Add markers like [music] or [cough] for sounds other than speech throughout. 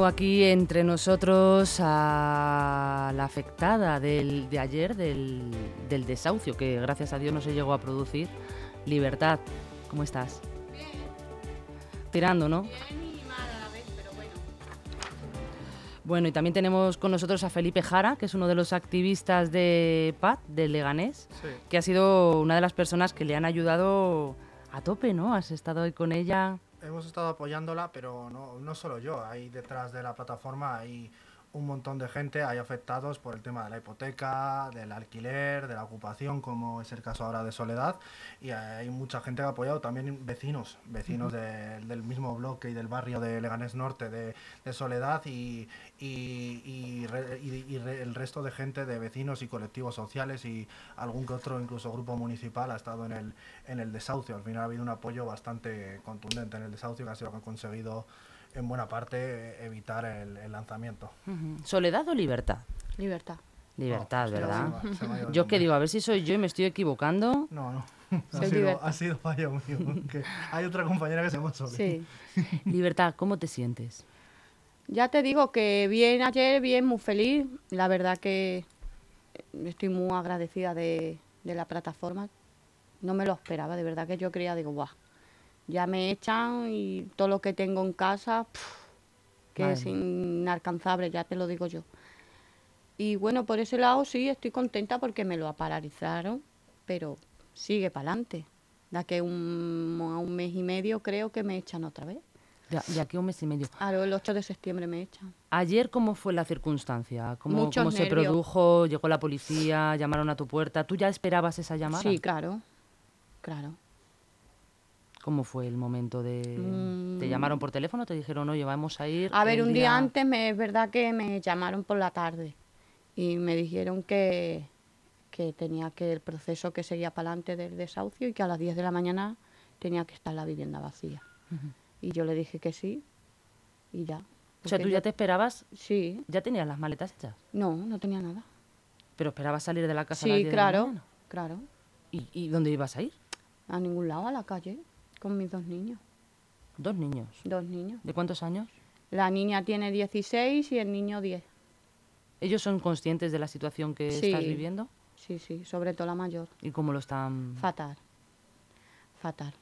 tengo aquí entre nosotros a la afectada del, de ayer del, del desahucio, que gracias a Dios no se llegó a producir. Libertad, ¿cómo estás? Bien, Tirando, ¿no? bien y mal a la vez, pero bueno. Bueno, y también tenemos con nosotros a Felipe Jara, que es uno de los activistas de PAT, del Leganés, Sí, que ha sido una de las personas que le han ayudado a tope, ¿no? Has estado hoy con ella. Hemos estado apoyándola, pero no, no solo yo. Hay detrás de la plataforma hay un montón de gente, hay afectados por el tema de la hipoteca, del alquiler, de la ocupación, como es el caso ahora de Soledad. Y hay mucha gente que ha apoyado, también vecinos, vecinos de- del mismo bloque y del barrio de Leganés Norte de, de Soledad y, y, y re- y- y re- el resto de gente de vecinos y colectivos sociales y algún que otro, incluso grupo municipal, ha estado en el, en el desahucio. Al final ha habido un apoyo bastante contundente en el desahucio que ha sido lo que ha conseguido en buena parte evitar el, el lanzamiento. ¿Soledad o libertad? Libertad. Libertad, No, ¿verdad? se Yo que nombre. digo, a ver si soy yo y me estoy equivocando. No, no. [laughs] Ha sido, ha sido fallo mío. que hay otra compañera que se llama Soledad. Sí. [laughs] Libertad, ¿cómo te sientes? Ya te digo que bien ayer, bien, muy feliz. La verdad que estoy muy agradecida de, de la plataforma. No me lo esperaba, de verdad que yo creía, digo, guau, ya me echan y todo lo que tengo en casa, que Madre es inalcanzable, ya te lo digo yo. Y bueno, por ese lado sí, estoy contenta porque me lo paralizaron, pero sigue para adelante. De aquí a un, a un mes y medio creo que me echan otra vez. Ya, de aquí a un mes y medio. Ahora el 8 de septiembre me echan. Ayer, ¿cómo fue la circunstancia? ¿Cómo, Muchos cómo se nervios. produjo? ¿Llegó la policía? ¿Llamaron a tu puerta? ¿Tú ya esperabas esa llamada? Sí, claro, claro. ¿Cómo fue el momento de...? ¿Te Mm. llamaron por teléfono? ¿Te dijeron, oye, vamos a ir? A ver, un día antes me, es verdad que me llamaron por la tarde y me dijeron que, que tenía que el proceso que seguía para adelante del desahucio y que a las 10 de la mañana tenía que estar la vivienda vacía. Y yo le dije que sí y ya. O sea, tú ya te esperabas, Sí, ya tenías las maletas hechas, no, no tenía nada. pero esperabas salir de la casa a las Sí, 10 de la claro, mañana. claro. ¿Y, y dónde ibas a ir? A ningún lado, a la calle, con mis dos niños. Dos niños. Dos niños. ¿De cuántos años? La niña tiene 16 y el niño 10. ¿Ellos son conscientes de la situación que Sí. estás viviendo? Sí, sí, sobre todo la mayor. ¿Y cómo lo están...? Fatal. Fatal.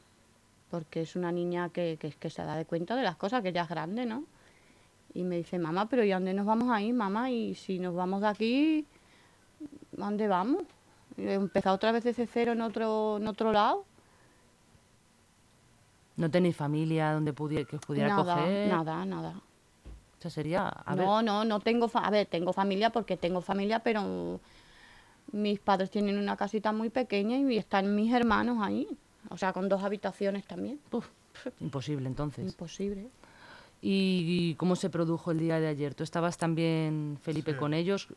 Porque es una niña que, que, que se da de cuenta de las cosas, que ya es grande, ¿no? Y me dice, mamá, pero ¿y a dónde nos vamos a ir, mamá? Y si nos vamos de aquí, ¿a dónde vamos? Empezado otra vez desde cero en otro, en otro lado. ¿No tenéis familia donde pudi- que os pudiera nada, coger? nada, nada. O sea, sería... A ver, no, no, no tengo, fa- a ver, tengo familia porque tengo familia, pero mis padres tienen una casita muy pequeña y están mis hermanos ahí. O sea, con dos habitaciones también. Uf, imposible entonces. Imposible. ¿Y cómo se produjo el día de ayer? ¿Tú estabas también, Felipe, Sí. con ellos?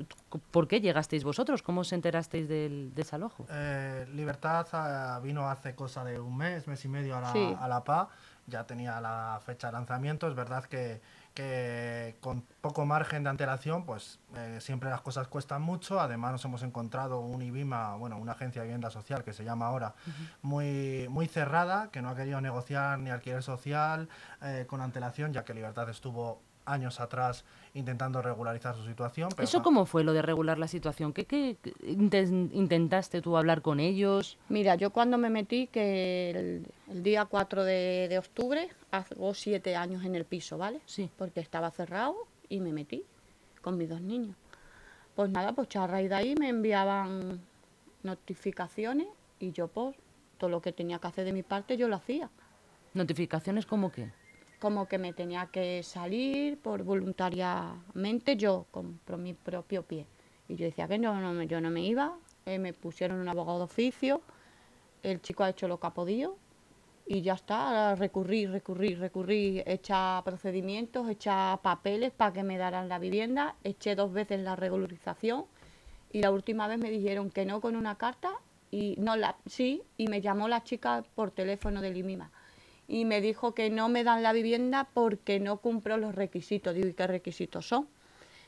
¿Por qué llegasteis vosotros? ¿Cómo os enterasteis del desalojo? Eh, Libertad ah, vino hace cosa de un mes, mes y medio a la, Sí. a la PA, ya tenía la fecha de lanzamiento, es verdad que, que con poco margen de antelación, pues eh, siempre las cosas cuestan mucho, además nos hemos encontrado un IBIMA, bueno, una agencia de vivienda social que se llama ahora, muy, muy cerrada, que no ha querido negociar ni alquiler social eh, con antelación, ya que Libertad estuvo años atrás intentando regularizar su situación. pero ¿Eso no- cómo fue lo de regular la situación? ¿Qué, qué- qué inten- intentaste tú hablar con ellos? Mira, yo cuando me metí, que el, el día 4 de, de octubre, hago siete años en el piso, ¿vale? Sí. Porque estaba cerrado y me metí con mis dos niños. Pues nada, pues a raíz de ahí me enviaban notificaciones y yo, pues, todo lo que tenía que hacer de mi parte, yo lo hacía. ¿Notificaciones como qué? Como que me tenía que salir por voluntariamente yo, con mi propio pie. Y yo decía que no, no yo no me iba, eh, me pusieron un abogado de oficio, el chico ha hecho lo que ha podido y ya está, recurrí, recurrí, recurrí, echa procedimientos, echa papeles para que me daran la vivienda, eché dos veces la regularización y la última vez me dijeron que no con una carta y no la sí y me llamó la chica por teléfono del IMIMA y me dijo que no me dan la vivienda porque no cumplo los requisitos. Digo, ¿y qué requisitos son?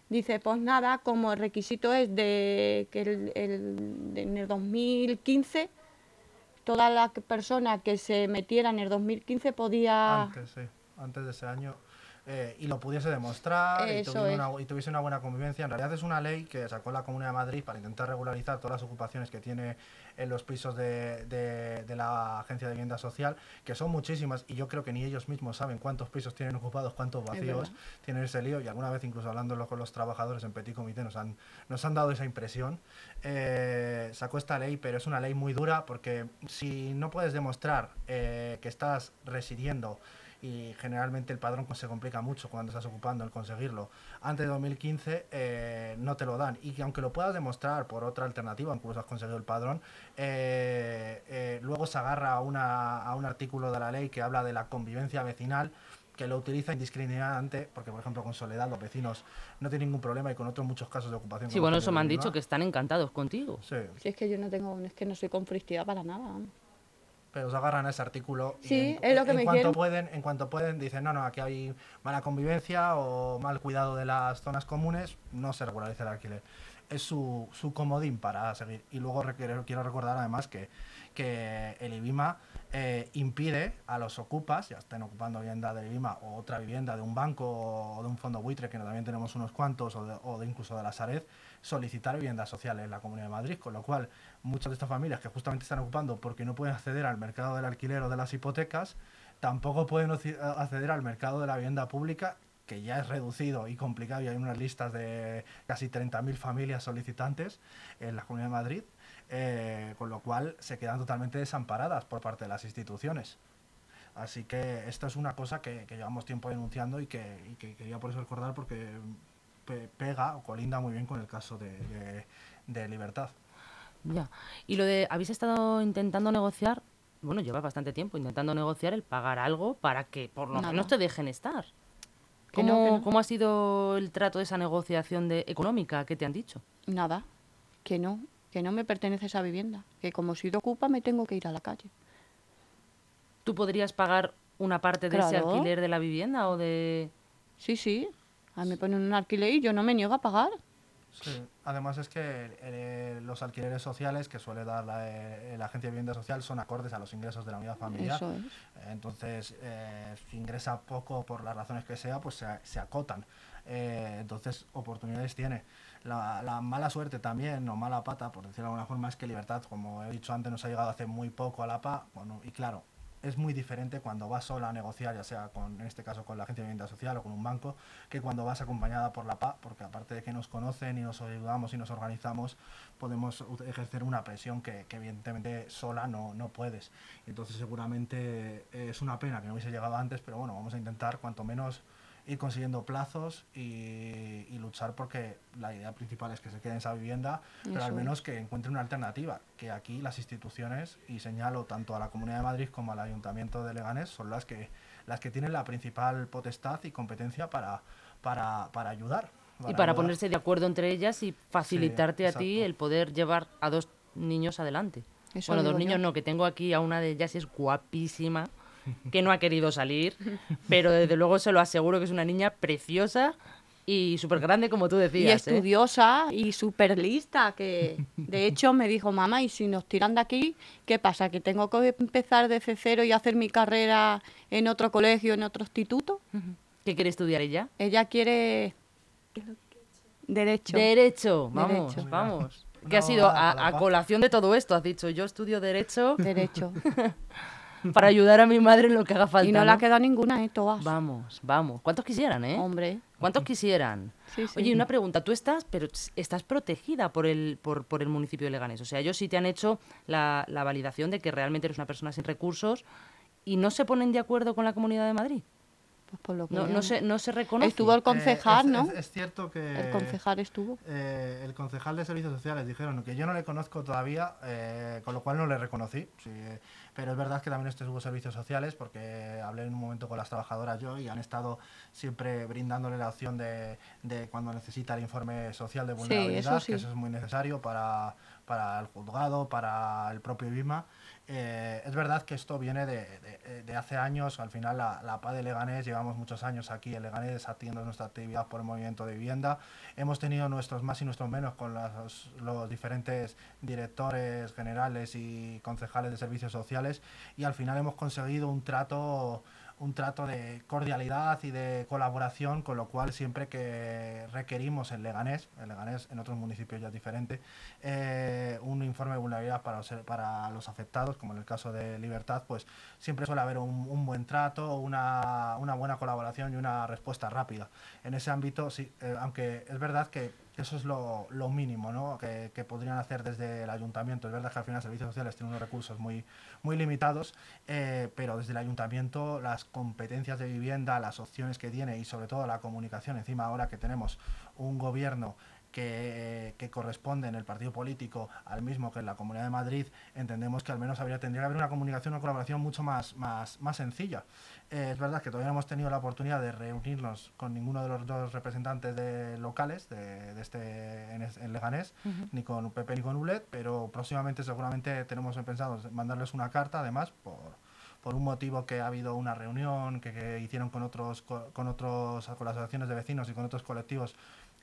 Dice, pues nada, como el requisito es de que el, el- en el 2015 toda la persona que se metiera en el 2015 podía... Antes, sí. Antes de ese año eh, y lo pudiese demostrar y es. una, y tuviese una buena convivencia. En realidad es una ley que sacó la Comunidad de Madrid para intentar regularizar todas las ocupaciones que tiene en los pisos de, de- de la Agencia de Vivienda Social, que son muchísimas y yo creo que ni ellos mismos saben cuántos pisos tienen ocupados, cuántos vacíos verdad. tienen ese lío y alguna vez incluso hablándolo con los trabajadores en Petit Comité nos han, nos han dado esa impresión. Eh, sacó esta ley, pero es una ley muy dura porque si no puedes demostrar eh, que estás residiendo y generalmente el padrón se complica mucho cuando estás ocupando el conseguirlo. Antes de 2015 eh, no te lo dan y que aunque lo puedas demostrar por otra alternativa, incluso has conseguido el padrón, eh, eh, luego se agarra a, una, a un artículo de la ley que habla de la convivencia vecinal que lo utiliza indiscriminadamente, porque por ejemplo con Soledad los vecinos no tienen ningún problema y con otros muchos casos de ocupación. Sí, bueno, los eso me han dicho que están encantados contigo. Sí, Si es que yo no tengo, es que no soy conflictiva para nada. Pero se agarran a ese artículo y en, es lo que en me cuanto quieren. pueden, en cuanto pueden dicen no, no, aquí hay mala convivencia o mal cuidado de las zonas comunes, no se regulariza el alquiler. Es su, su comodín para seguir. Y luego requiero- quiero recordar además que, que el IBIMA eh, impide a los ocupas, ya estén ocupando vivienda del IBIMA o otra vivienda de un banco o de un fondo buitre, que también tenemos unos cuantos, o, de, o de incluso de la Sareb, solicitar vivienda social en la Comunidad de Madrid, con lo cual muchas de estas familias que justamente están ocupando porque no pueden acceder al mercado del alquiler o de las hipotecas, tampoco pueden acceder al mercado de la vivienda pública que ya es reducido y complicado y hay unas listas de casi 30.000 familias solicitantes en la Comunidad de Madrid, eh, con lo cual se quedan totalmente desamparadas por parte de las instituciones. Así que esto es una cosa que, que llevamos tiempo denunciando y que, y que quería por eso recordar porque pe- pega o colinda muy bien con el caso de, de- de Libertad. Ya. Y lo de, habéis estado intentando negociar, bueno, lleva bastante tiempo intentando negociar el pagar algo para que por lo menos te dejen estar. Que no, ¿Cómo, que no. cómo ha sido el trato de esa negociación de económica? ¿Qué te han dicho? Nada, que no, que no me pertenece esa vivienda. Que como si de ocupa me tengo que ir a la calle. ¿Tú podrías pagar una parte de ese alquiler de la vivienda o de...? Sí, sí. A mí me ponen un alquiler y yo no me niego a pagar. Sí. Además es que eh, los alquileres sociales que suele dar la, eh, la Agencia de Vivienda Social son acordes a los ingresos de la unidad familiar. Eso es. Entonces, eh, si ingresa poco por las razones que sea, pues se, se acotan. Eh, entonces, oportunidades tiene. La, la mala suerte también, o mala pata, por decirlo de alguna forma, es que Libertad, como he dicho antes, nos ha llegado hace muy poco a la PA. Bueno, y claro, es muy diferente cuando vas sola a negociar, ya sea con, en este caso con la Agencia de Vivienda Social o con un banco, que cuando vas acompañada por la PA, porque aparte de que nos conocen y nos ayudamos y nos organizamos, podemos ejercer una presión que, que evidentemente sola no, no puedes. Entonces seguramente eh, es una pena que no hubiese llegado antes, pero bueno, vamos a intentar cuanto menos ir consiguiendo plazos y, y luchar porque la idea principal es que se quede en esa vivienda, pero Eso al es. menos que encuentre una alternativa, que aquí las instituciones, y señalo tanto a la Comunidad de Madrid como al Ayuntamiento de Leganés, son las que, las que tienen la principal potestad y competencia para, para, para ayudar. y para ayudar. ponerse de acuerdo entre ellas y facilitarte a ti el poder llevar a dos niños adelante. Eso bueno, dos niños yo. no, que tengo aquí a una de ellas y es guapísima, que no ha querido salir, pero desde luego se lo aseguro que es una niña preciosa y súper grande, como tú Y decías. ¿eh? estudiosa y súper lista, que de hecho me dijo, mamá, ¿y si nos tiran de aquí, qué pasa? ¿Que tengo que empezar desde cero y hacer mi carrera en otro colegio, en otro instituto? ¿Qué quiere estudiar ella? Ella quiere derecho. Derecho, vamos, Derecho. vamos. ¿Qué ha sido a, a colación de todo esto? Has dicho, yo estudio Derecho Derecho. [laughs] para ayudar a mi madre en lo que haga falta. y no le ha ¿no? quedado ninguna, ¿eh? Todas. Vamos, vamos. ¿Cuántos quisieran, eh? Hombre. ¿Cuántos quisieran? Sí, sí. Oye, una pregunta, tú estás, pero estás protegida por el, por, por el municipio de Leganés. O sea, ellos sí te han hecho la, la validación de que realmente eres una persona sin recursos y no se ponen de acuerdo con la Comunidad de Madrid. Pues por lo que No, no, se, no se reconoce. Estuvo el concejal, Eh, es, ¿no? Es, es cierto que... El concejal estuvo. eh, el concejal de servicios sociales dijeron que yo no le conozco todavía, eh, con lo cual no le reconocí. sí, eh, pero es verdad que también estuvo servicios sociales porque hablé en un momento con las trabajadoras yo y han estado siempre brindándole la opción de, de cuando necesita el informe social de Sí, vulnerabilidad, eso sí. que eso es muy necesario para, para el juzgado, para el propio IBIMA. Eh, es verdad que esto viene de, de- hace años, al final la, la PA de Leganés, llevamos muchos años aquí en Leganés haciendo nuestra actividad por el movimiento de vivienda. Hemos tenido nuestros más y nuestros menos con los, los diferentes directores generales y concejales de servicios sociales y al final hemos conseguido un trato un trato de cordialidad y de colaboración, con lo cual siempre que requerimos en Leganés, en Leganés en otros municipios ya es diferente, eh, un informe de vulnerabilidad para los, para los afectados, como en el caso de Libertad, pues siempre suele haber un, buen trato, una, una, buena colaboración y una respuesta rápida. En ese ámbito, sí, eh, aunque es verdad que eso es lo, lo mínimo ¿no? que, que, podrían hacer desde el ayuntamiento. Es verdad que al final servicios sociales tienen unos recursos muy, muy limitados, eh, pero desde el ayuntamiento las competencias de vivienda, las opciones que tiene y sobre todo la comunicación, encima ahora que tenemos un gobierno que, que, corresponde en el partido político al mismo que en la Comunidad de Madrid, entendemos que al menos habría, tendría que haber una comunicación, una colaboración mucho más, más, más sencilla. Eh, es verdad que todavía no hemos tenido la oportunidad de reunirnos con ninguno de los dos representantes de locales de, de este en, Leganés, ni con Pepe ni con ULED, pero próximamente seguramente tenemos pensado mandarles una carta, además, por, por un motivo que ha habido una reunión que, que hicieron con otros, con otros, con las asociaciones de vecinos y con otros colectivos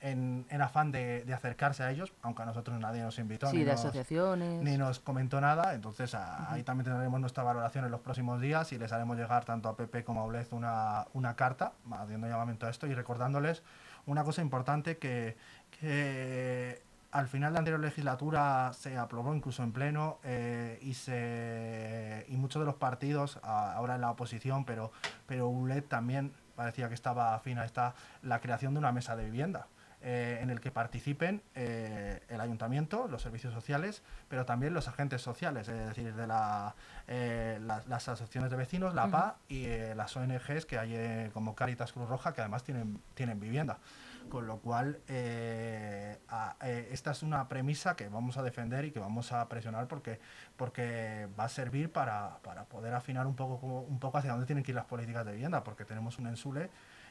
en, afán de, acercarse a ellos, aunque a nosotros nadie nos invitó. ni de nos, asociaciones. Ni nos comentó nada, entonces ahí también tendremos nuestra valoración en los próximos días y les haremos llegar tanto a Pepe como a Ulez una, una carta, haciendo llamamiento a esto y recordándoles una cosa importante que, que al final de la anterior legislatura se aprobó incluso en pleno eh, y se y muchos de los partidos ahora en la oposición pero pero ULED también parecía que estaba afín a esta la creación de una mesa de vivienda eh, en el que participen eh, el ayuntamiento, los servicios sociales, pero también los agentes sociales, es decir, de la, las asociaciones de vecinos, la PA y las ONGs que hay como Caritas Cruz Roja, que además tienen, tienen vivienda. Con lo cual, esta es una premisa que vamos a defender y que vamos a presionar porque, porque va a servir para, para poder afinar un poco, un poco hacia dónde tienen que ir las políticas de vivienda, porque tenemos un ensule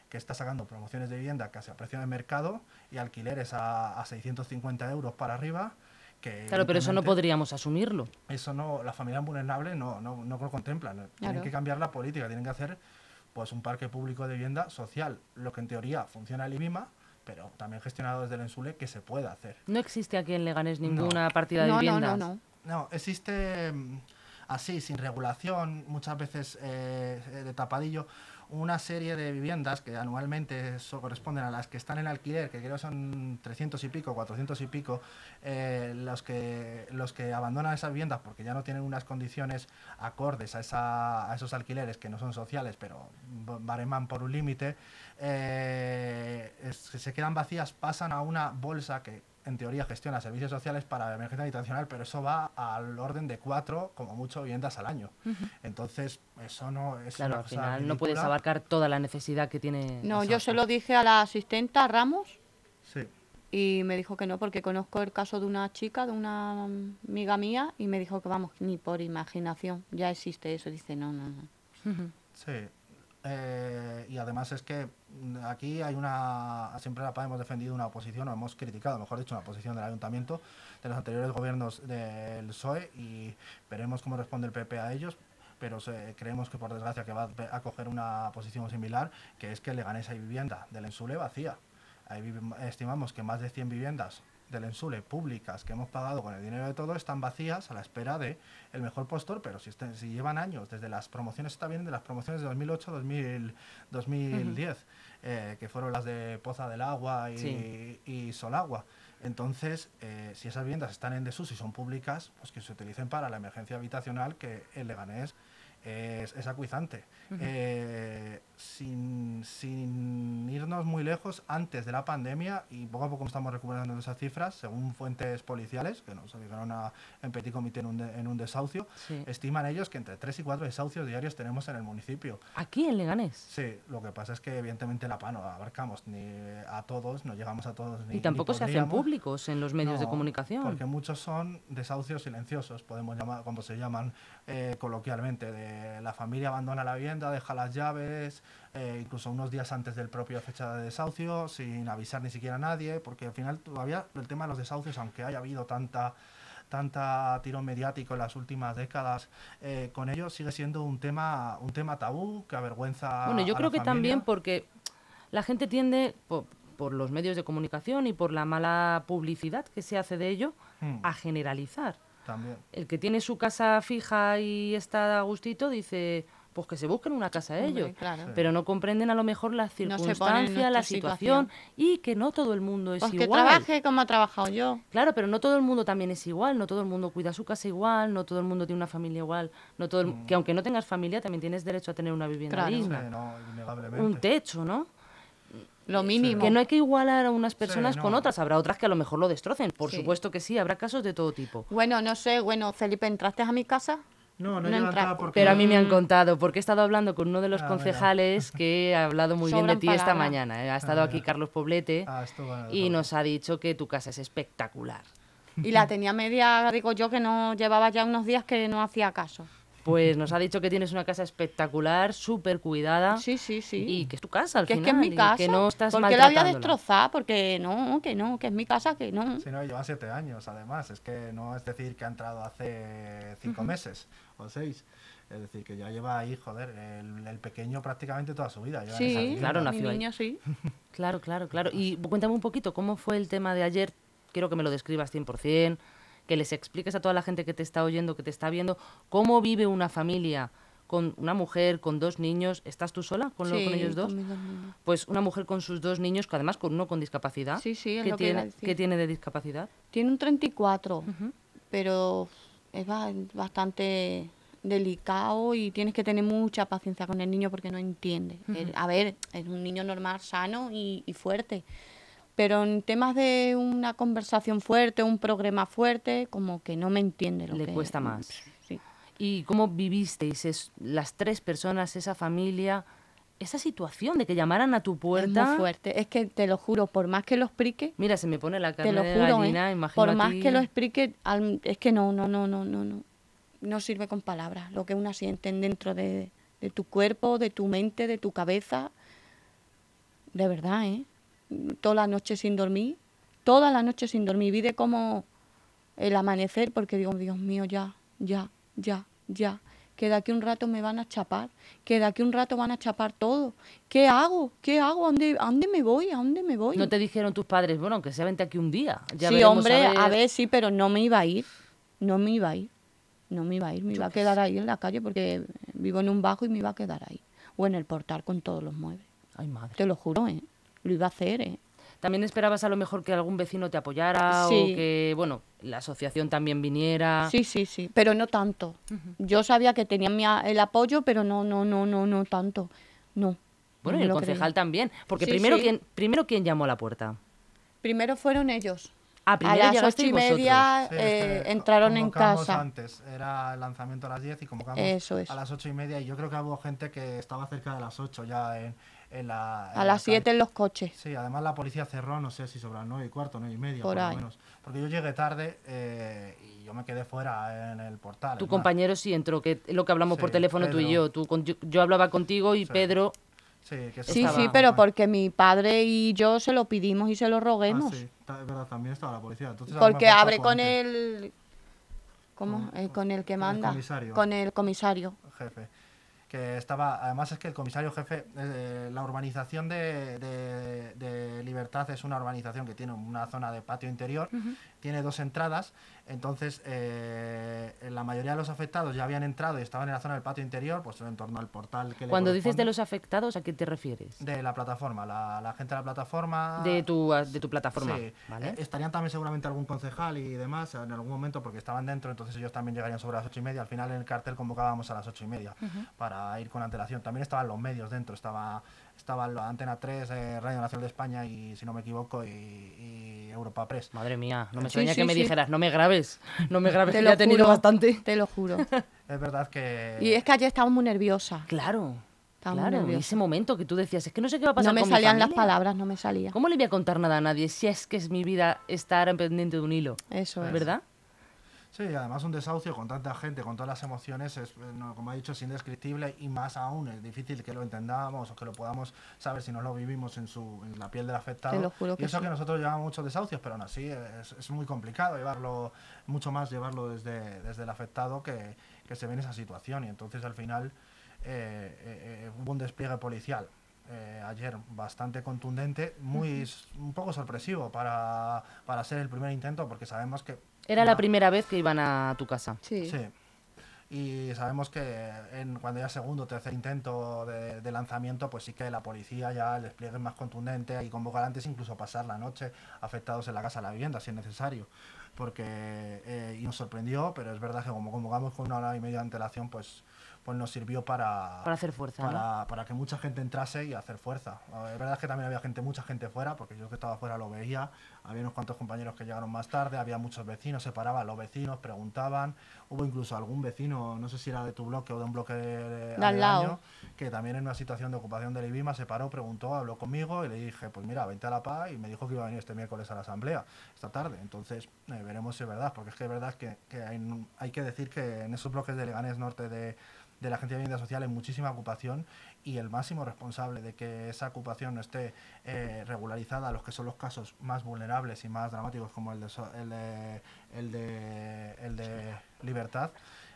que está sacando promociones de vivienda casi a precio de mercado y alquileres a, a 650 euros para arriba. Que claro, pero eso no podríamos asumirlo. Eso no, las familias vulnerables no, no, no lo contemplan. Tienen que cambiar la política, tienen que hacer pues un parque público de vivienda social, lo que en teoría funciona el IBIMA, pero también gestionado desde el Ensule, que se puede hacer. ¿No existe aquí en Leganés ninguna partida de viviendas? No, no, no. No, existe mm, así, sin regulación, muchas veces eh, de tapadillo una serie de viviendas que anualmente eso corresponden a las que están en alquiler, que creo son 300 y pico, 400 y pico, eh, los, que, los que abandonan esas viviendas porque ya no tienen unas condiciones acordes a, esa, a esos alquileres que no son sociales, pero bareman por un límite, eh, se quedan vacías, pasan a una bolsa que en teoría gestiona servicios sociales para la emergencia habitacional, pero eso va al orden de cuatro, como mucho, viviendas al año. Entonces, eso no es. Claro, al final no puedes abarcar toda la necesidad que tiene. No, yo se lo dije a la asistenta Ramos. Sí. Y me dijo que no, porque conozco el caso de una chica, de una amiga mía, y me dijo que vamos, ni por imaginación, ya existe eso. Dice, no, no, no. Sí, eh, y además es que aquí hay una, siempre la hemos defendido una oposición, o hemos criticado, mejor dicho, una posición del ayuntamiento de los anteriores gobiernos del PSOE y veremos cómo responde el PP a ellos, pero creemos que por desgracia que va a coger una posición similar, que es que le gane esa vivienda del Ensule vacía. Estimamos que más de 100 viviendas del Ensule públicas que hemos pagado con el dinero de todo están vacías a la espera de el mejor postor, pero si, si llevan años, desde las promociones, está bien, de las promociones de 2008, 2000, 2010, que fueron las de Poza del Agua y, y Solagua. Entonces, eh, si esas viviendas están en desuso y son públicas, pues que se utilicen para la emergencia habitacional que el Leganés es, es acuizante. Eh, sin, sin, irnos muy lejos, antes de la pandemia, y poco a poco estamos recuperando esas cifras, según fuentes policiales, que nos llegaron a, en Petit Comité en un, en un desahucio, estiman ellos que entre 3 y 4 desahucios diarios tenemos en el municipio. ¿Aquí en Leganés? Sí, lo que pasa es que evidentemente la PA no abarcamos ni a todos, no llegamos a todos. Ni, y tampoco se hacen públicos en los medios de comunicación. Porque muchos son desahucios silenciosos, podemos llamar, como se llaman eh, coloquialmente, de la familia abandona la vivienda, deja las llaves, eh, incluso unos días antes del propio fecha de desahucio, sin avisar ni siquiera a nadie, porque al final todavía el tema de los desahucios, aunque haya habido tanta tanta tirón mediático en las últimas décadas eh, con ellos sigue siendo un tema un tema tabú que avergüenza bueno yo creo que también porque la gente tiende por, los medios de comunicación y por la mala publicidad que se hace de ello hmm. a generalizar también. el que tiene su casa fija y está a gustito dice pues que se busquen una casa Hombre, ellos. claro. Sí. Pero no comprenden a lo mejor la No se ponen en circunstancia, la situación, situación. y que no todo el mundo es Pues que igual. trabaje como he trabajado yo. Claro, pero no todo el mundo también es igual, no todo el mundo cuida su casa igual, no todo el mundo tiene una familia igual, no todo el- que aunque no tengas familia también tienes derecho a tener una vivienda Claro. Sí, digna, no, innegablemente. un techo, ¿no? Lo mínimo. Que no hay que igualar a unas personas con no. otras, habrá otras que a lo mejor lo destrocen, por Sí. supuesto que sí, habrá casos de todo tipo. Bueno, no sé, bueno, Felipe, ¿entraste a mi casa? No, no, No entra- porque... Pero a mí me han contado, porque he estado hablando con uno de los Ah, mira. concejales que ha hablado muy bien de ti esta mañana. ¿eh? Ha estado Ah, aquí. Carlos Poblete Ah, esto va- y nos ha dicho que tu casa es espectacular. Y la tenía media, digo yo, que no llevaba ya unos días que no hacía caso. Pues nos ha dicho que tienes una casa espectacular, súper cuidada. Sí, sí, sí. Y que es tu casa al que es final. que es mi casa. Que no estás porque la voy a destrozar, porque no, que no, que es mi casa, que no. Sí, no, lleva siete años, además. Es que no es decir que ha entrado hace cinco meses o seis. Es decir, que ya lleva ahí, joder, el, el pequeño prácticamente toda su vida. lleva en esa Sí. Claro, mi nació ahí. niño sí. Claro, claro, claro. Y cuéntame un poquito, ¿cómo fue el tema de ayer? Quiero que me lo describas 100%, que les expliques a toda la gente que te está oyendo, que te está viendo, cómo vive una familia con una mujer, con dos niños. ¿Estás tú sola con, lo- Sí, con ellos dos? con. Pues una mujer con sus dos niños, que además con uno con discapacidad. Sí, sí, es ¿Qué lo que tiene, decir. ¿Qué tiene de discapacidad? Tiene un 34, Ujú. pero es ba- bastante delicado y tienes que tener mucha paciencia con el niño porque no entiende. A ver, es un niño normal, sano y, y fuerte. Pero en temas de una conversación fuerte, un programa fuerte, como que no me entiende. Lo Le que- cuesta más. Sí. ¿Y cómo vivisteis es- las tres personas, esa familia, esa situación de que llamaran a tu Es puerta? muy fuerte. Es que te lo juro, por más que lo explique, Mira, se me pone la carne te lo de juro, gallina, ¿eh? por más que lo explique, al- es que no, no, no, no, no, no. No sirve con palabras. Lo que una siente dentro de, de tu cuerpo, de tu mente, de tu cabeza. De verdad, ¿eh? Toda la noche sin dormir. Toda la noche sin dormir. Vi de como el amanecer, porque digo, Dios mío, ya, ya, ya, ya. Que de aquí un rato me van a chapar. Que de aquí un rato van a chapar todo. ¿Qué hago? ¿Qué hago? ¿A dónde, a dónde me voy? ¿A dónde me voy? No te dijeron tus padres, bueno, aunque sea vente aquí un día. Ya sí, hombre, a ver. sí, pero no me iba a ir. No me iba a ir. No me iba a ir. Me iba a quedar ahí en la calle porque vivo en un bajo y me iba a quedar ahí. O en el portal con todos los muebles. Ay, madre. Te lo juro, ¿eh? Lo iba a hacer, ¿eh? También esperabas a lo mejor que algún vecino te apoyara o que, bueno, la asociación también viniera. Sí, sí, sí. Pero no tanto. Yo sabía que tenían mi a- el apoyo, pero no, no, no, no, no tanto. No. Bueno, no y el concejal creía. también. Porque Sí, primero, sí. ¿quién, primero, ¿quién llamó a la puerta? Primero fueron ellos. Ah, a primero las ocho y media Sí, eh, es que entraron en casa. antes, era el lanzamiento a las 10 y convocamos Eso es. a las 8 y media y yo creo que hubo gente que estaba cerca de las 8 ya en, en la... en A la las calle. 7 en los coches. Sí, además la policía cerró, no sé si sobre las 9 y cuarto, 9 y media, Por por, ahí. lo menos. Porque yo llegué tarde eh, y yo me quedé fuera en el portal. Tu más. compañero sí entró, que es lo que hablamos por Sí, teléfono tú y Pedro. yo. Tú con- yo. yo hablaba contigo y Sí. Pedro... Sí, que Sí, Estaba- sí, pero porque mi padre y yo se lo pedimos y se lo Ah, roguemos. sí, ta- es verdad, también estaba la policía. Entonces, Porque Paco con antes, el... ¿Cómo? Eh, con el que con el manda. comisario. Con el comisario. jefe que estaba además es que el comisario jefe eh, la urbanización de, de- de Libertad es una urbanización que tiene una zona de patio interior tiene dos entradas entonces eh, la mayoría de los afectados ya habían entrado y estaban en la zona del patio interior pues en torno al portal que le Cuando dices de los afectados, ¿a qué te refieres? de la plataforma la, la gente de la plataforma De tu, de tu plataforma, Sí, ¿vale? eh, estarían también seguramente algún concejal y demás en algún momento porque estaban dentro, entonces ellos también llegarían sobre las ocho y media. Al final en el cartel convocábamos a las ocho y media para ir con antelación. También estaban los medios dentro, estaba estaban la Antena 3, eh, Radio Nacional de España y, si no me equivoco, y, y Europa Press. Madre mía, no me Sí, extraña sí, que me sí. dijeras, no me grabes, [laughs] no me grabes, Te que lo ya he tenido juro, bastante. Te lo juro. [laughs] Es verdad que... Y es que ayer estaba muy nerviosa. Claro, Estaba muy claro, y nerviosa. ese momento que tú decías, es que no sé qué va a pasar No me con mi salían las familia". palabras, no me salía. ¿Cómo le voy a contar nada a nadie si es que es mi vida estar en pendiente de un hilo? Eso es. ¿Verdad? Sí, además un desahucio con tanta gente, con todas las emociones, es, eh, como ha dicho, es indescriptible y más aún es difícil que lo entendamos o que lo podamos saber si no lo vivimos en, su, en la piel del afectado. Te lo juro y que eso sí. que nosotros llevamos muchos desahucios, pero aún así es, es muy complicado llevarlo, mucho más llevarlo desde, desde el afectado que, que se ve en esa situación. Y entonces al final eh, eh, hubo un despliegue policial. Eh, ayer bastante contundente, muy un poco sorpresivo para, para ser el primer intento, porque sabemos que Era la primera vez que iban a tu casa. Sí. Sí. y sabemos que en, cuando ya segundo o tercer intento de, de, lanzamiento, pues sí que la policía ya el despliegue es más contundente y convocar antes incluso pasar la noche afectados en la casa de la vivienda si es necesario. Porque eh, y nos sorprendió, pero es verdad que como convocamos con una hora y media de antelación, pues pues nos sirvió para, para hacer fuerza. Para, para, que mucha gente entrase y hacer fuerza. Es verdad que también había gente, mucha gente fuera, porque yo que estaba fuera lo veía. Había unos cuantos compañeros que llegaron más tarde, había muchos vecinos, se paraban los vecinos, preguntaban. Hubo incluso algún vecino, no sé si era de tu bloque o de un bloque de, de al lado, que también en una situación de ocupación del IBIMA se paró, preguntó, habló conmigo y le dije, pues mira, vente a la paz y me dijo que iba a venir este miércoles a la asamblea, esta tarde. Entonces eh, veremos si es verdad, porque es que es verdad que, que hay, hay que decir que en esos bloques de Leganés Norte de de la Agencia de Vivienda Social hay muchísima ocupación y el máximo responsable de que esa ocupación no esté eh, regularizada, los que son los casos más vulnerables y más dramáticos como el de, el de, el de, el de Libertad,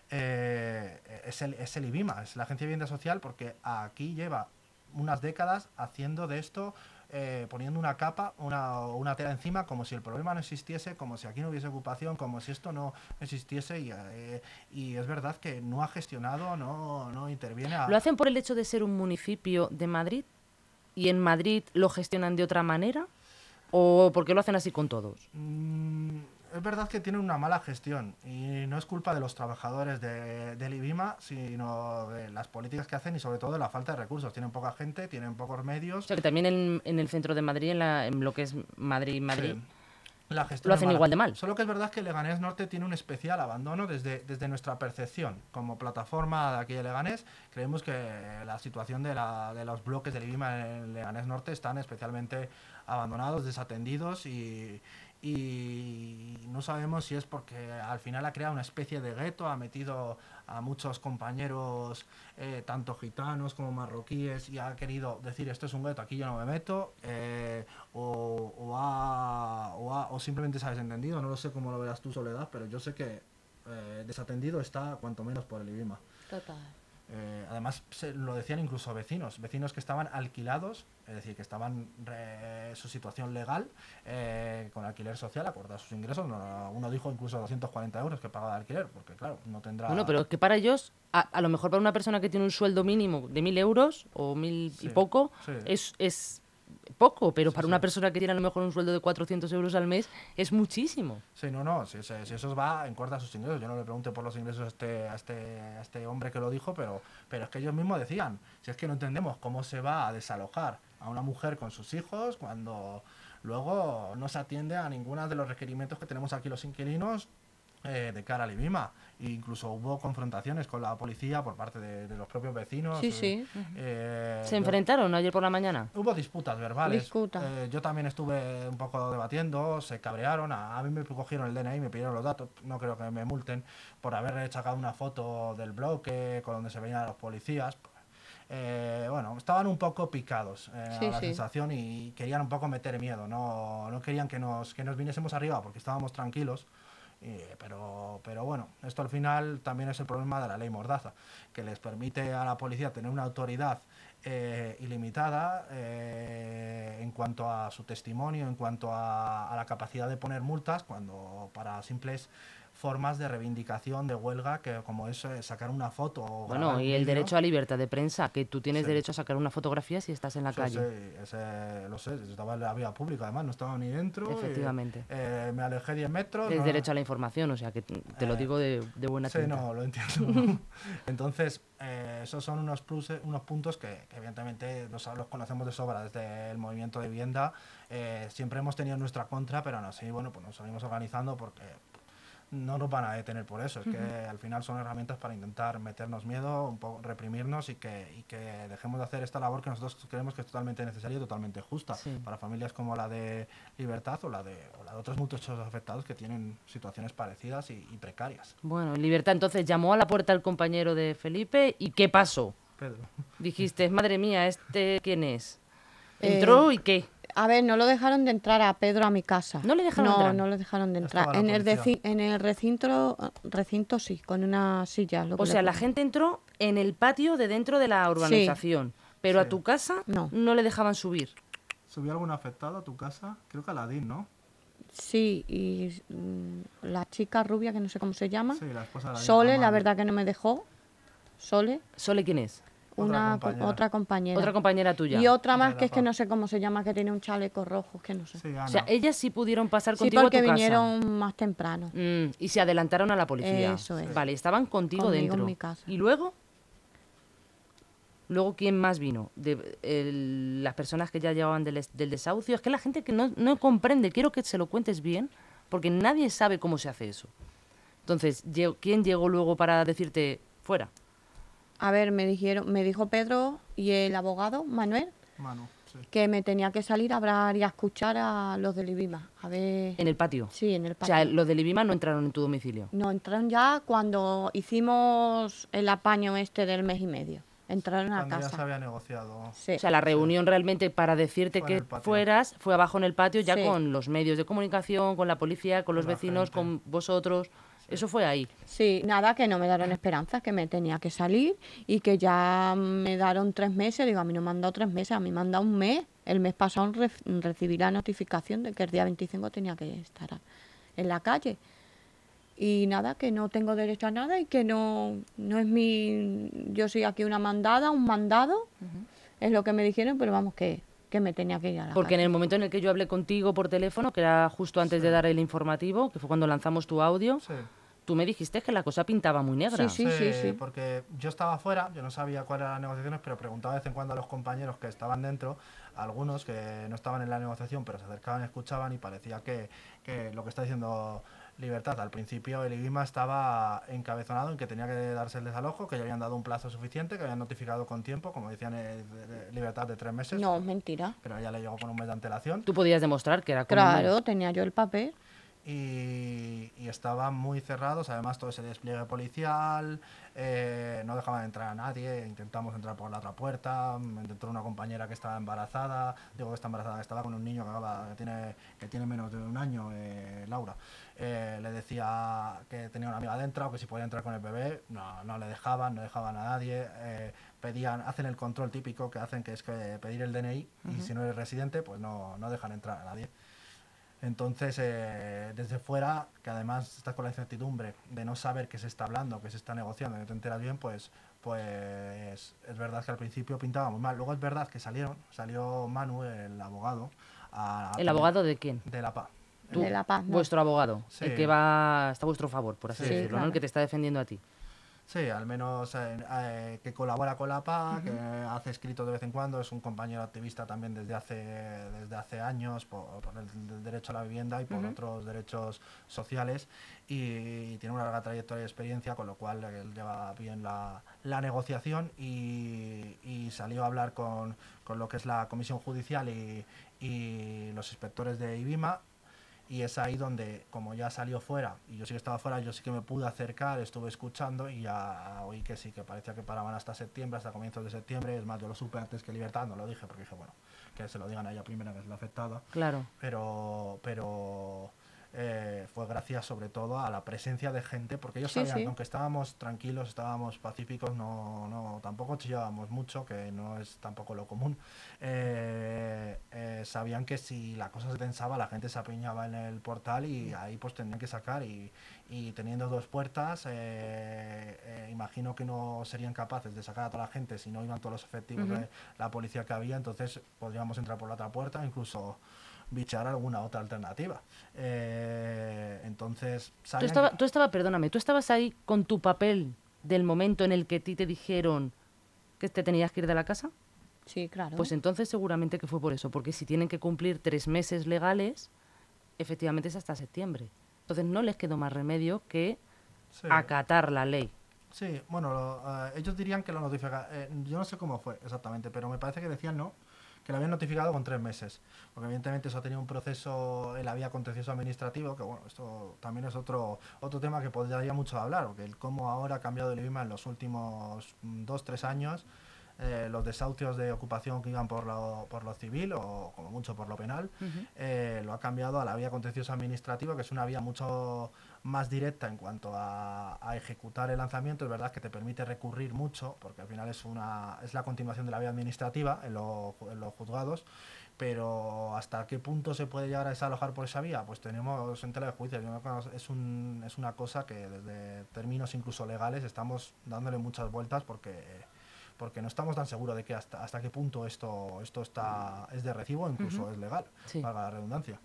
eh, es, el, es el IBIMA, es la Agencia de Vivienda Social porque aquí lleva unas décadas haciendo de esto eh, poniendo una capa, una, una tela encima, como si el problema no existiese, como si aquí no hubiese ocupación, como si esto no existiese. Y, eh, y es verdad que no ha gestionado, no, no interviene. A... ¿Lo hacen por el hecho de ser un municipio de Madrid? ¿Y en Madrid lo gestionan de otra manera? ¿O porque lo hacen así con todos? Mm, es verdad que tienen una mala gestión y no es culpa de los trabajadores de, del IBIMA, sino de las políticas que hacen y sobre todo de la falta de recursos. Tienen poca gente, tienen pocos medios. O sea, que también en, en el centro de Madrid, en, la, en, lo que es Madrid-Madrid, sí. la gestión lo hacen igual de mal. Solo que es verdad que Leganés Norte tiene un especial abandono desde, desde nuestra percepción. Como plataforma de aquí de Leganés, creemos que la situación de, la, de los bloques del IBIMA en Leganés Norte están especialmente abandonados, desatendidos y, y no sabemos si es porque al final ha creado una especie de gueto, ha metido a muchos compañeros, eh, tanto gitanos como marroquíes, y ha querido decir esto es un gueto, aquí yo no me meto, eh, o, o, ha, o, o, simplemente se ha desentendido, no lo sé cómo lo verás tú, Soledad, pero yo sé que eh, desatendido está cuanto menos por el IBIMA. Total. Eh, además, se lo decían incluso vecinos, vecinos que estaban alquilados, es decir, que estaban en su situación legal eh, con alquiler social, acordar sus ingresos. No, uno dijo incluso 240 euros que pagaba de alquiler, porque claro, no tendrá. Bueno, pero es que para ellos, a, a, lo mejor para una persona que tiene un sueldo mínimo de 1.000 euros o mil sí, y poco, sí. es, es poco, pero para Sí, una persona que tiene a lo mejor un sueldo de 400 euros al mes es muchísimo. Sí, no, no, si, si, si eso va en cuerda a sus ingresos. Yo no le pregunté por los ingresos a este, a este, a este hombre que lo dijo, pero, pero es que ellos mismos decían, si es que no entendemos cómo se va a desalojar a una mujer con sus hijos cuando luego no se atiende a ninguno de los requerimientos que tenemos aquí los inquilinos eh, de cara al IBIMA. E incluso hubo confrontaciones con la policía por parte de, de los propios vecinos. Sí, eh, sí. eh, ¿Se yo- enfrentaron ayer por la mañana? Hubo disputas verbales. Disputas. Eh, yo también estuve un poco debatiendo, se cabrearon, a, a mí me cogieron el DNI, me pidieron los datos, no creo que me multen por haber sacado una foto del bloque con donde se veían a los policías. Eh, bueno, estaban un poco picados, eh, Sí, a la sí. sensación, y querían un poco meter miedo, no, no querían que nos, que nos viniésemos arriba porque estábamos tranquilos. Y- pero, pero bueno, esto al final también es el problema de la ley Mordaza, que les permite a la policía tener una autoridad eh, ilimitada eh, en cuanto a su testimonio, en cuanto a, a la capacidad de poner multas, cuando para simples formas de reivindicación, de huelga, que como es eh, sacar una foto. o Bueno, y el derecho a libertad de prensa, que tú tienes Sí. derecho a sacar una fotografía si estás en la Sí, calle. sí, ese- lo sé, estaba en la vía pública, además, no estaba ni dentro. y, Efectivamente. eh, me alejé 10 metros. Tienes no- derecho a la información, o sea que te lo Eh, digo de, de buena Sí, tinta. no, lo entiendo. [laughs] Entonces, eh, esos son unos, pluses, unos puntos que, que evidentemente los, los conocemos de sobra desde el movimiento de vivienda. Eh, siempre hemos tenido nuestra contra, pero aún así, bueno, pues nos seguimos organizando porque no nos van a detener por eso. Es que al final son herramientas para intentar meternos miedo, un poco reprimirnos y que, y que dejemos de hacer esta labor que nosotros creemos que es totalmente necesaria y totalmente justa Sí. para familias como la de Libertad o la de, o la de otros muchos afectados que tienen situaciones parecidas y, y precarias. Bueno, Libertad entonces llamó a la puerta al compañero de Felipe y ¿qué pasó? Pedro. Dijiste, madre mía, ¿este quién es? Eh, ¿Entró y qué? A ver, no lo dejaron de entrar a Pedro a mi casa. ¿No le dejaron no, entrar? No, le dejaron de entrar. En el, en el recinto, recinto sí, con una silla. lo O sea, la gente entró en el patio de dentro de la urbanización, pero a tu casa No. no le dejaban subir. ¿Subió algún afectado a tu casa? Creo que Aladín, ¿no? Sí, y mm, la chica rubia, que no sé cómo se llama, Sí, la esposa de la Sole, la verdad que no me dejó. Sole, ¿Sole quién es? Otra una compañera. otra compañera. Otra compañera tuya. Y otra más que es que no sé cómo se llama, que tiene un chaleco rojo, que no sé. Sí, Sí. O sea, ellas sí pudieron pasar contigo porque a tu casa. vinieron más temprano. Mm, y se adelantaron a la policía. Eso es. Vale, estaban contigo, Conmigo en dentro. mi casa. ¿Y luego? Luego, ¿quién más vino? De, el- las personas que ya llevaban del, es- del desahucio. Es que la gente que no, no comprende, quiero que se lo cuentes bien, porque nadie sabe cómo se hace eso. Entonces, ¿quién llegó luego para decirte fuera? A ver, me dijeron, me dijo Pedro y el abogado, Manuel, Manu, sí. que me tenía que salir a hablar y a escuchar a los del IBIMA. A ver. En el patio. Sí, en el O patio. sea, los del Ibima no entraron en tu domicilio. No, entraron ya cuando hicimos el apaño este del mes y medio. Entraron a Cuando ya se casa. había negociado. Sí. O sea, la reunión realmente para decirte Fue que fueras fue abajo en el patio ya Sí. con los medios de comunicación, con la policía, con los la vecinos, gente. con vosotros. Eso fue ahí. Sí, nada, que no me dieron esperanzas, que me tenía que salir y que ya me dieron tres meses. Digo, a mí no me han dado tres meses, a mí me han dado un mes. El mes pasado ref- recibí la notificación de que el día 25 tenía que estar en la calle. Y nada, que no tengo derecho a nada y que no, no es mi... Yo soy aquí una mandada, un mandado, es lo que me dijeron, pero vamos, que, que me tenía que ir a la Porque en el momento en el que yo hablé contigo por teléfono, que era justo antes de dar el informativo, que fue cuando lanzamos tu audio, Sí. Tú me dijiste que la cosa pintaba muy negra. Sí, sí, sí. Porque yo estaba afuera, yo no sabía cuáles eran las negociaciones, pero preguntaba de vez en cuando a los compañeros que estaban dentro, algunos que no estaban en la negociación, pero se acercaban y escuchaban y parecía que, que lo que está diciendo Libertad, al principio el IBIMA estaba encabezonado en que tenía que darse el desalojo, que ya habían dado un plazo suficiente, que habían notificado con tiempo, como decían eh, de- de- Libertad de tres meses, No, es mentira. pero ya le llegó con un mes de antelación. Tú podías demostrar que era como... Claro, tenía yo el papel. Y, y estaban muy cerrados, además todo ese despliegue policial, eh, no dejaban entrar a nadie, intentamos entrar por la otra puerta, me entró una compañera que estaba embarazada, digo que está embarazada, estaba con un niño que, acaba- que tiene, que tiene menos de un año, eh, Laura, Eh, le decía que tenía una amiga dentro, que si podía entrar con el bebé, no, no le dejaban, no dejaban a nadie, pedían, hacen el control típico que hacen, que es que pedir el DNI, y si no eres residente, pues no, no dejan entrar a nadie. Entonces, eh, desde fuera, que además estás con la incertidumbre de no saber qué se está hablando, qué se está negociando, que no te enteras bien, pues, pues es verdad que al principio pintaba muy mal. Luego es verdad que salieron, salió Manu, el abogado, a- ¿El abogado de quién? de la PA. Tú, De La ¿no? Vuestro abogado, Sí. el que va está a vuestro favor, por así Sí, decirlo. El que te está defendiendo a ti. Sí, al menos eh, eh, que colabora con la PA, que hace escritos de vez en cuando, es un compañero activista también desde hace, desde hace años por, por el, el derecho a la vivienda y por otros derechos sociales y, tiene una larga trayectoria y experiencia, con lo cual él lleva bien la, la negociación y, y salió a hablar con, con lo que es la Comisión Judicial y, y los inspectores de IBIMA y es ahí donde, como ya salió fuera, y yo sí que estaba fuera, yo sí que me pude acercar, estuve escuchando y ya oí que sí, que parecía que paraban hasta septiembre, hasta comienzos de septiembre. Es más, yo lo supe antes que Libertad, no lo dije porque dije, bueno, que se lo digan a ella primera, que es la afectada. Claro. Pero, pero eh, fue gracias sobre todo a la presencia de gente, porque ellos Sí, sabían sí. que aunque estábamos tranquilos, estábamos pacíficos, no, no, tampoco chillábamos mucho, que no es tampoco lo común. eh, eh, sabían que si la cosa se tensaba, la gente se apiñaba en el portal y ahí pues tenían que sacar y, y teniendo dos puertas, eh, eh, imagino que no serían capaces de sacar a toda la gente si no iban todos los efectivos de la policía que había, entonces podríamos entrar por la otra puerta, incluso bichear alguna otra alternativa. Eh, entonces, Tú que- tú estaba, perdóname, tú estabas ahí con tu papel del momento en el que a ti te dijeron que te tenías que ir de la casa. Sí, claro. Pues entonces seguramente que fue por eso, porque si tienen que cumplir tres meses legales, efectivamente es hasta septiembre. Entonces no les quedó más remedio que Sí. acatar la ley. Sí, bueno, lo- eh, ellos dirían que lo notifica. eh, yo no sé cómo fue exactamente, pero me parece que decían no, que lo habían notificado con tres meses. Porque evidentemente eso ha tenido un proceso en la vía contencioso administrativo, que bueno, esto también es otro otro tema que podría mucho hablar, porque el cómo ahora ha cambiado el IBIMA en los últimos mm, dos, tres años. eh, los desahucios de ocupación que iban por lo, por lo civil o como mucho por lo penal, eh, lo ha cambiado a la vía contencioso administrativo, que es una vía mucho más directa en cuanto a, a ejecutar el lanzamiento, es verdad que te permite recurrir mucho, porque al final es, una, es la continuación de la vía administrativa en, lo- en los juzgados, pero hasta qué punto se puede llegar a desalojar por esa vía, pues tenemos en tela de juicio. Es, un, es una cosa que desde términos incluso legales estamos dándole muchas vueltas porque porque no estamos tan seguros de que hasta, hasta qué punto esto, esto está, es de recibo, incluso es legal, Sí. valga la redundancia.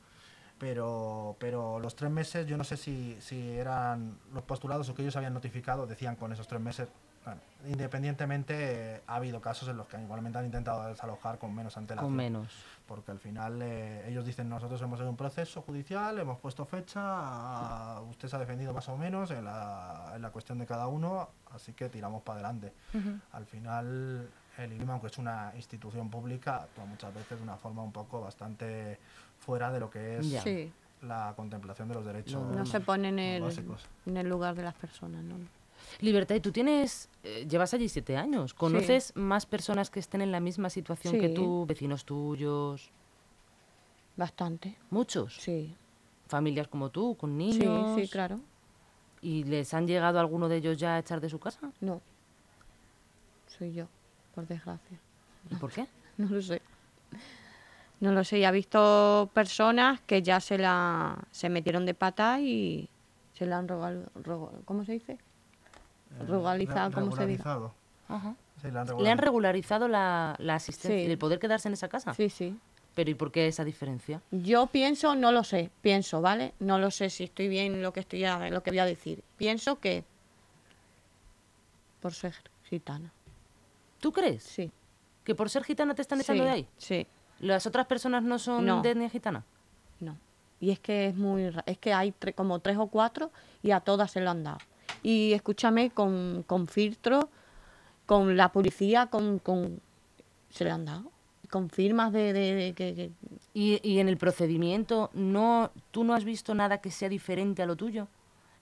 Pero, pero los tres meses, yo no sé si, si eran los postulados o que ellos habían notificado, decían con esos tres meses. Bueno, independientemente, ha habido casos en los que igualmente han intentado desalojar con menos antelación Con menos. porque al final eh, ellos dicen nosotros hemos hecho un proceso judicial, hemos puesto fecha, usted se ha defendido más o menos en la, en la cuestión de cada uno, así que tiramos para adelante. Al final el IBIM, aunque es una institución pública, actúa muchas veces de una forma un poco bastante fuera de lo que es. Sí, la contemplación de los derechos no se pone en el, básicos. en el lugar de las personas, ¿no? Libertad, y tú tienes, eh, llevas allí siete años. ¿Conoces más personas que estén en la misma situación que Sí. tú, vecinos tuyos? Bastante, Muchos. sí. Familias como tú, con Sí, niños. sí, claro. ¿Y les han llegado alguno de ellos ya a echar de su casa? No. Soy yo, por desgracia. ¿Y por qué? [laughs] No lo sé. No lo sé. Ya he visto personas que ya se la se metieron de pata y se la han rogal, rogo- ¿cómo se dice? Eh, Regularizado, re- ¿cómo se dice? regularizado. Ajá. Sí, le han ¿Le han regularizado. regularizado la, la asistencia, Sí. el poder quedarse en esa casa? Sí, sí. Pero ¿y por qué esa diferencia? Yo pienso, no lo sé, pienso, ¿vale? No lo sé si estoy bien lo que estoy a- lo que voy a decir. Pienso que por ser gitana. ¿Tú crees? Sí. ¿Que por ser gitana te están echando sí, de ahí? Sí. ¿Las otras personas no son No. de etnia gitana? No. Y es que es muy es que hay tre- como tres o cuatro y a todas se lo han dado. Y escúchame, con, con filtro, con la policía, con, con se le han dado. Con firmas de, de- de que, que- ¿Y, y en el procedimiento no, tú no has visto nada que sea diferente a lo tuyo?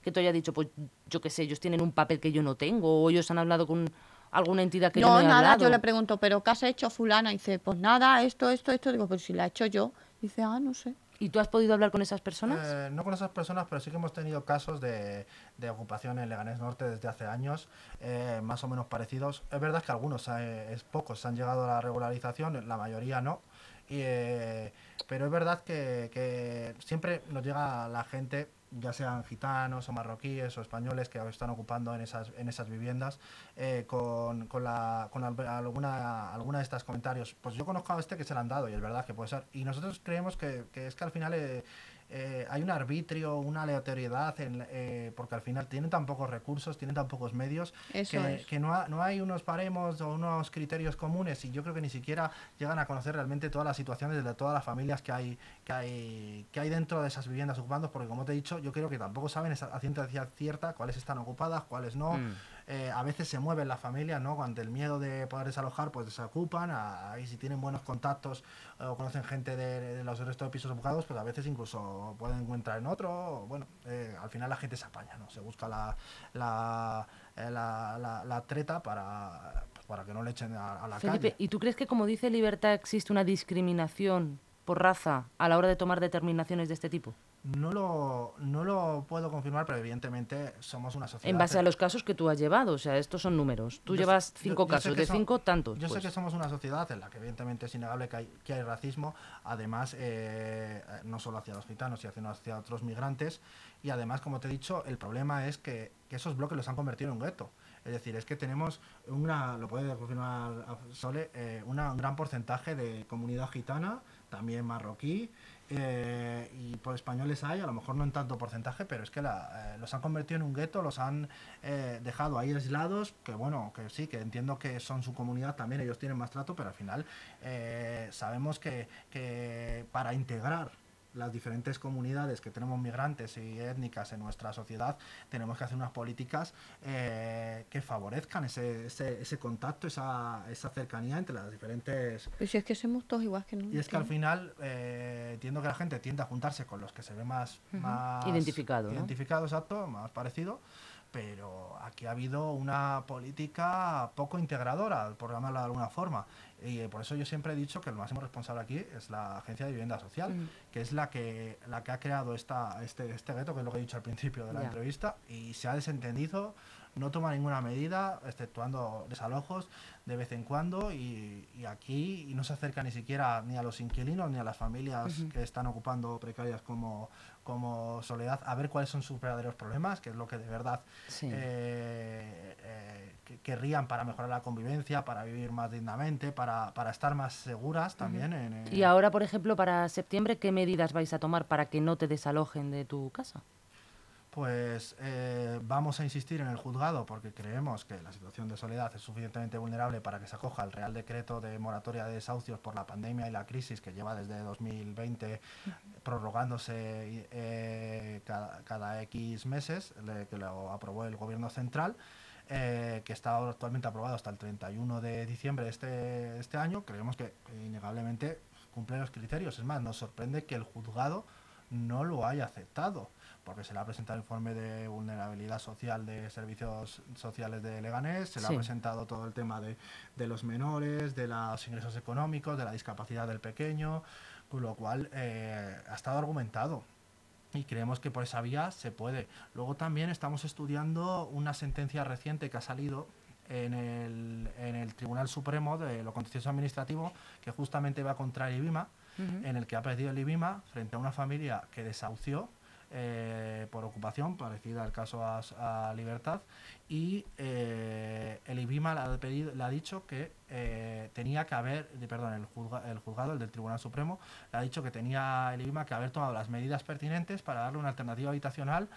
Que te haya dicho, pues yo qué sé, ellos tienen un papel que yo no tengo, o ellos han hablado con alguna entidad que yo no, no he nada, hablado. yo le pregunto, ¿pero qué has hecho fulana? Y dice, pues nada, esto, esto, esto. Digo, pues si la he hecho yo. Dice, ah, no sé. ¿Y tú has podido hablar con esas personas? Eh, no con esas personas, pero sí que hemos tenido casos de, de ocupación en Leganés Norte desde hace años, eh, más o menos parecidos. Es verdad que algunos, eh, es pocos, han llegado a la regularización, la mayoría no. Y, eh, pero es verdad que, que siempre nos llega la gente, ya sean gitanos o marroquíes o españoles que están ocupando en esas, en esas viviendas, eh, con, con, la, con al- alguna, alguna de estas comentarios. Pues yo conozco a este que se le han dado y es verdad que puede ser. Y nosotros creemos que, que es que al final eh, eh, hay un arbitrio, una aleatoriedad, en, eh, porque al final tienen tan pocos recursos, tienen tan pocos medios, Eso que, es. que no, ha- no hay unos paremos o unos criterios comunes y yo creo que ni siquiera llegan a conocer realmente todas las situaciones de todas las familias que hay, que hay, que hay dentro de esas viviendas ocupando, porque como te he dicho, yo creo que tampoco saben esa- a ciencia cierta cuáles están ocupadas, cuáles no. Mm. Eh, a veces se mueven las familias, ¿no? Ante el miedo de poder desalojar, pues desocupan. a- Ahí si tienen buenos contactos eh, o conocen gente de, de los restos de pisos ocupados, pues a veces incluso pueden encontrar en otro. o Bueno, eh, al final la gente se apaña, ¿no? Se busca la, la, eh, la, la- la treta para, pues, para que no le echen a, a la Felipe, calle. ¿y tú crees que como dice Libertad existe una discriminación por raza a la hora de tomar determinaciones de este tipo? No lo, no lo puedo confirmar, pero evidentemente somos una sociedad. En base a los casos que tú has llevado, o sea, estos son números. Tú Yo llevas yo- cinco yo casos, de son- cinco tantos. Yo pues. sé que somos una sociedad en la que evidentemente es innegable que hay, que hay racismo, además eh, eh, no solo hacia los gitanos, sino hacia otros migrantes, y además, como te he dicho, el problema es que, que esos bloques los han convertido en un gueto. Es decir, es que tenemos una, lo puede confirmar Sole, eh, una- un gran porcentaje de comunidad gitana, también marroquí, eh, y por españoles hay, a lo mejor no en tanto porcentaje, pero es que eh, los han convertido en un gueto, los han eh, dejado ahí aislados, que bueno, que sí, que entiendo que son su comunidad también, ellos tienen más trato, pero al final sabemos que, que para integrar las diferentes comunidades que tenemos migrantes y étnicas en nuestra sociedad, tenemos que hacer unas políticas eh, que favorezcan ese, ese, ese contacto, esa, esa cercanía entre las diferentes Pues si es que somos todos igual que no. y es que al final eh, entiendo que la gente tiende a juntarse con los que se ve más, Ujú. más Identificado, ¿no? identificado, exacto, más parecido. Pero aquí ha habido una política poco integradora, por llamarla de alguna forma. Y eh, por eso yo siempre he dicho que el máximo responsable aquí es la Agencia de Vivienda Social, Mm. que es la que, la que ha creado esta, este, este gueto, que es lo que he dicho al principio de la entrevista, y se ha desentendido, no toma ninguna medida, exceptuando desalojos de vez en cuando, y, y aquí y no se acerca ni siquiera ni a los inquilinos ni a las familias que están ocupando precarias como, como Soledad, a ver cuáles son sus verdaderos problemas, que es lo que de verdad Sí. eh, eh, que- querrían para mejorar la convivencia, para vivir más dignamente, para, para estar más seguras también. en, eh, Y ahora, por ejemplo, para septiembre, ¿qué medidas vais a tomar para que no te desalojen de tu casa? Pues eh, vamos a insistir en el juzgado porque creemos que la situación de soledad es suficientemente vulnerable para que se acoja el Real Decreto de moratoria de desahucios por la pandemia y la crisis que lleva desde 2020 prorrogándose eh, cada, X meses, que lo aprobó el Gobierno Central. eh, que está actualmente aprobado hasta el 31 de diciembre de este, este año, creemos que innegablemente cumple los criterios. Es más, nos sorprende que el juzgado no lo haya aceptado, porque se le ha presentado el informe de vulnerabilidad social de servicios sociales de Leganés, se le Sí. ha presentado todo el tema de, de los menores, de los ingresos económicos, de la discapacidad del pequeño, con lo cual eh, ha estado argumentado. Y creemos que por esa vía se puede. Luego también estamos estudiando una sentencia reciente que ha salido en el, en el Tribunal Supremo de lo Contencioso Administrativo, que justamente va contra el IBIMA, en el que ha perdido el IBIMA frente a una familia que desahució eh, por ocupación, parecida al caso a, Libertad, y eh, el IBIMA le ha, pedido- le ha dicho que eh, tenía que haber, perdón, el, juzga- el juzgado, el del Tribunal Supremo, le ha dicho que tenía el IBIMA que haber tomado las medidas pertinentes para darle una alternativa habitacional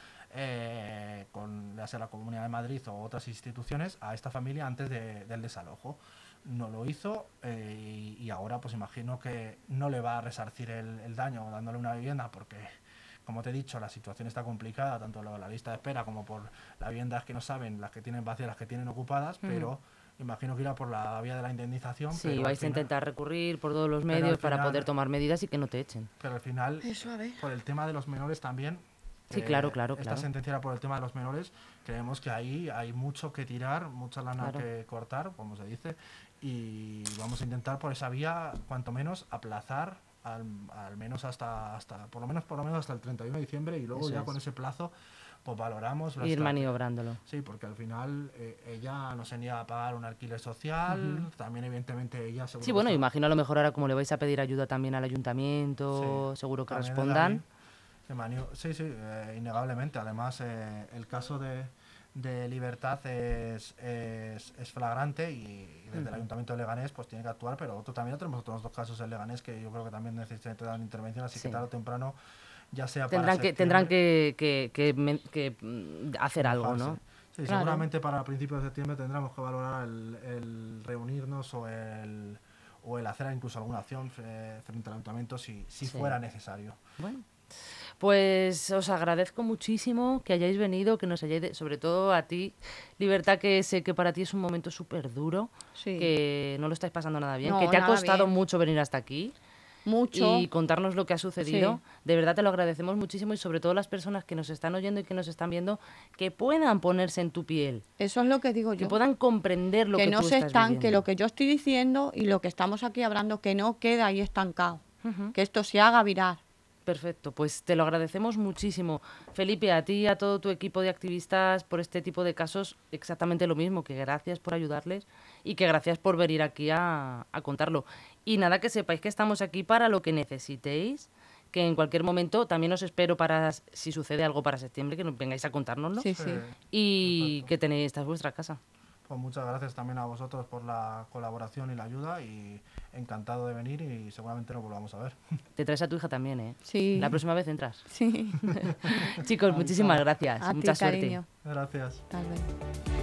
con ya la Comunidad de Madrid o otras instituciones a esta familia antes de- del desalojo. No lo hizo y, ahora pues imagino que no le va a resarcir el daño dándole una vivienda porque como te he dicho, la situación está complicada, tanto de la lista de espera como por las viviendas que no saben, las que tienen vacías, las que tienen ocupadas, pero imagino que irá por la vía de la indemnización. Sí, pero vais a intentar recurrir por todos los medios para poder tomar medidas y que no te echen. Pero al final, Eso, a ver. por el tema de los menores también. eh, Sí, claro, claro, Esta claro. sentencia era por el tema de los menores. Creemos que ahí hay mucho que tirar, mucha lana Claro. que cortar, como se dice. Y vamos a intentar por esa vía, cuanto menos, aplazar al, al menos hasta, hasta, por lo menos, por lo menos hasta el 31 de diciembre y luego Eso ya es. con ese plazo, pues valoramos. Ir maniobrándolo. Sí, porque al final eh, ella no se niega a pagar un alquiler social, también evidentemente ella seguro Sí, bueno, imagino a lo mejor ahora como le vais a pedir ayuda también al ayuntamiento, Sí, seguro que respondan. Sí, sí, eh, innegablemente. Además, eh, el caso de, de Libertad es, es, es flagrante y desde el Ayuntamiento de Leganés pues tiene que actuar, pero otro, también tenemos otros dos casos en Leganés que yo creo que también necesitan intervención, así Sí. que tarde o temprano, ya sea Tendrán para que, tendrán que, que, que que, mm, hacer algo, ¿no? Sí, Claro. seguramente para principios de septiembre tendremos que valorar el, el reunirnos o el, o el hacer incluso alguna acción eh, frente al ayuntamiento si, si Sí. fuera necesario. Bueno, pues os agradezco muchísimo que hayáis venido, que nos hayáis, sobre todo a ti, Libertad, que sé que para ti es un momento súper duro, Sí. que no lo estáis pasando nada bien, No, que te ha costado bien. mucho venir hasta aquí Mucho. y contarnos lo que ha sucedido. Sí. De verdad te lo agradecemos muchísimo y sobre todo las personas que nos están oyendo y que nos están viendo, que puedan ponerse en tu piel, Eso es lo que digo que yo. puedan comprender lo que, que no tú se estás estanque viviendo. lo que yo estoy diciendo y lo que estamos aquí hablando, que no queda ahí estancado. Que esto se haga virar. Perfecto, pues te lo agradecemos muchísimo. Felipe, a ti y a todo tu equipo de activistas por este tipo de casos, exactamente lo mismo, que gracias por ayudarles y que gracias por venir aquí a, a contarlo. Y nada, que sepáis que estamos aquí para lo que necesitéis, que en cualquier momento también os espero para, si sucede algo para septiembre, que nos vengáis a contárnoslo. Sí, sí. Y perfecto. que tenéis, esta es vuestra casa. Pues muchas gracias también a vosotros por la colaboración y la ayuda y encantado de venir y seguramente nos volvamos a ver. [laughs] Te traes a tu hija también, ¿eh? Sí. La próxima vez entras. Sí. [laughs] Chicos, muchísimas gracias. A ti, Mucha suerte. cariño. Gracias. Tal vez.